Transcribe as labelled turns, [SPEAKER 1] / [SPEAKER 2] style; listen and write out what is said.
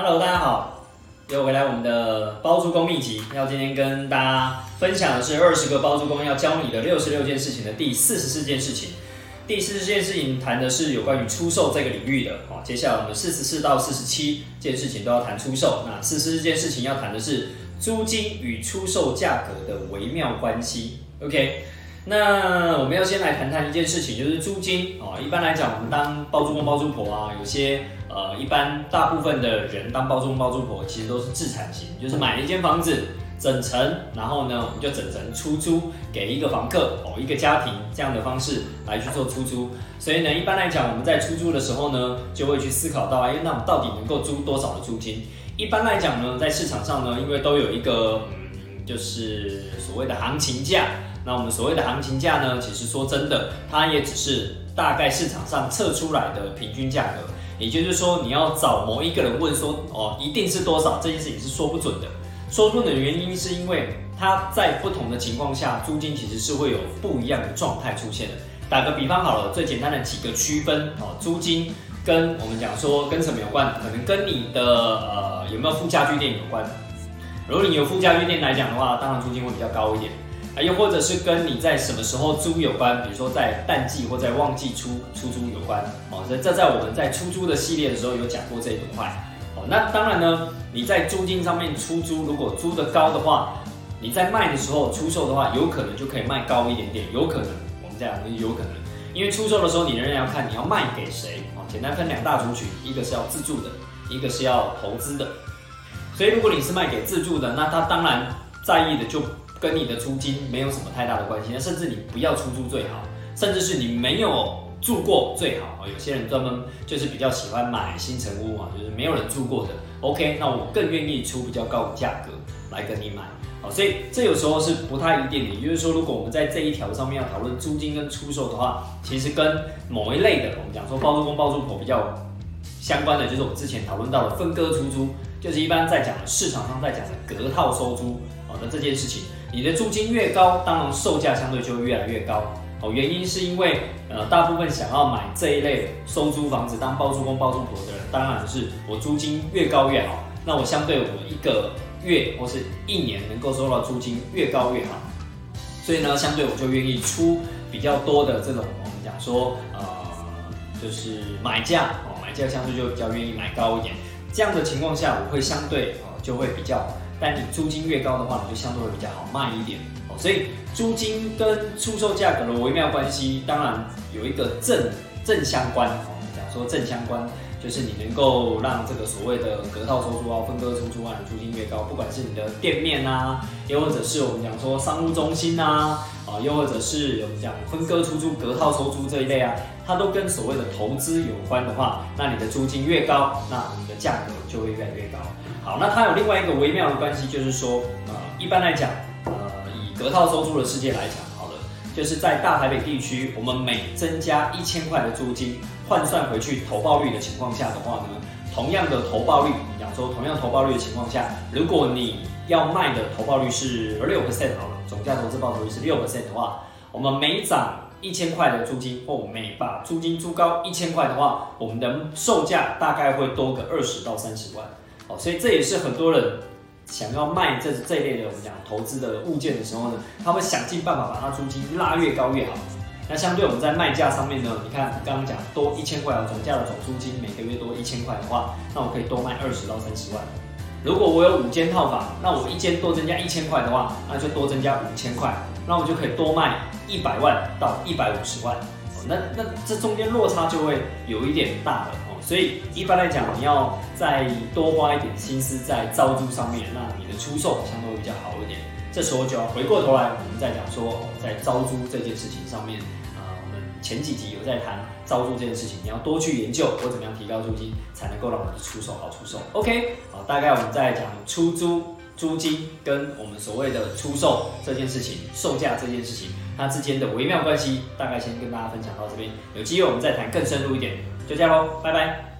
[SPEAKER 1] Hello，大家好，又回来我们的包租公秘籍。要今天跟大家分享的是二十个包租公要教你的六十六件事情的第四十四件事情。第四十件事情谈的是有关于出售这个领域的。好，接下来我们四十四到四十七件事情都要谈出售。那四十四件事情要谈的是租金与出售价格的微妙关系。OK。那我们要先来谈谈一件事情，就是租金哦。一般来讲，我们当包租公、包租婆啊，有些呃，一般大部分的人当包租、包租婆，其实都是自产型，就是买了一间房子整层，然后呢，我们就整层出租给一个房客哦，一个家庭这样的方式来去做出租。所以呢，一般来讲，我们在出租的时候呢，就会去思考到，哎，那我们到底能够租多少的租金？一般来讲呢，在市场上呢，因为都有一个嗯，就是所谓的行情价。那我们所谓的行情价呢，其实说真的，它也只是大概市场上测出来的平均价格。也就是说，你要找某一个人问说，哦，一定是多少？这件事情是说不准的。说不准的原因是因为它在不同的情况下，租金其实是会有不一样的状态出现的。打个比方好了，最简单的几个区分哦，租金跟我们讲说跟什么有关？可能跟你的呃有没有附家具店有关。如果你有附家具店来讲的话，当然租金会比较高一点。又或者是跟你在什么时候租有关，比如说在淡季或在旺季出出租有关哦。这这在我们在出租的系列的时候有讲过这一块哦。那当然呢，你在租金上面出租，如果租的高的话，你在卖的时候出售的话，有可能就可以卖高一点点，有可能我们这样有可能，因为出售的时候你仍然要看你要卖给谁哦。简单分两大族群，一个是要自住的，一个是要投资的。所以如果你是卖给自住的，那他当然在意的就。跟你的租金没有什么太大的关系，那甚至你不要出租最好，甚至是你没有住过最好有些人专门就是比较喜欢买新城屋啊，就是没有人住过的。OK，那我更愿意出比较高的价格来跟你买。好，所以这有时候是不太一定的。也就是说，如果我们在这一条上面要讨论租金跟出售的话，其实跟某一类的我们讲说包租公包租婆比较相关的，就是我们之前讨论到的分割出租，就是一般在讲的市场上在讲的隔套收租好的这件事情。你的租金越高，当然售价相对就会越来越高哦。原因是因为呃，大部分想要买这一类收租房子当包租公包租婆的人，当然是我租金越高越好。那我相对我一个月或是一年能够收到租金越高越好，所以呢，相对我就愿意出比较多的这种我们讲说呃，就是买价哦，买价相对就比较愿意买高一点。这样的情况下，我会相对哦就会比较。但你租金越高的话，你就相对会比较好卖一点哦。所以租金跟出售价格的微妙关系，当然有一个正正相关我们。讲说正相关，就是你能够让这个所谓的隔套收租啊、分割出租啊，租金越高，不管是你的店面啊，又或者是我们讲说商务中心啊，啊，又或者是我们讲分割出租、隔套收租这一类啊，它都跟所谓的投资有关的话，那你的租金越高，那你的价格就会越来越高。好，那它有另外一个微妙的关系，就是说，呃，一般来讲，呃，以隔套收租的世界来讲，就是在大台北地区，我们每增加一千块的租金，换算回去投报率的情况下的话呢，同样的投报率，讲说同样投报率的情况下，如果你要卖的投报率是六 percent 好了，总价投资报酬率是六 percent 的话，我们每涨一千块的租金，或每把租金租高一千块的话，我们的售价大概会多个二十到三十万。哦，所以这也是很多人想要卖这这一类的我们讲投资的物件的时候呢，他会想尽办法把它租金拉越高越好。那相对我们在卖价上面呢，你看刚刚讲多一千块啊，总价的总租金每个月多一千块的话，那我可以多卖二十到三十万。如果我有五间套房，那我一间多增加一千块的话，那就多增加五千块，那我就可以多卖一百万到一百五十万。那那这中间落差就会有一点大了。所以一般来讲，你要再多花一点心思在招租上面，那你的出售相对会比较好一点。这时候就要回过头来，我们再讲说，在招租这件事情上面，呃，我们前几集有在谈招租这件事情，你要多去研究我怎么样提高租金，才能够让我的出售好出售。OK，好，大概我们在讲出租租金跟我们所谓的出售这件事情、售价这件事情，它之间的微妙关系，大概先跟大家分享到这边。有机会我们再谈更深入一点。就这样喽，拜拜。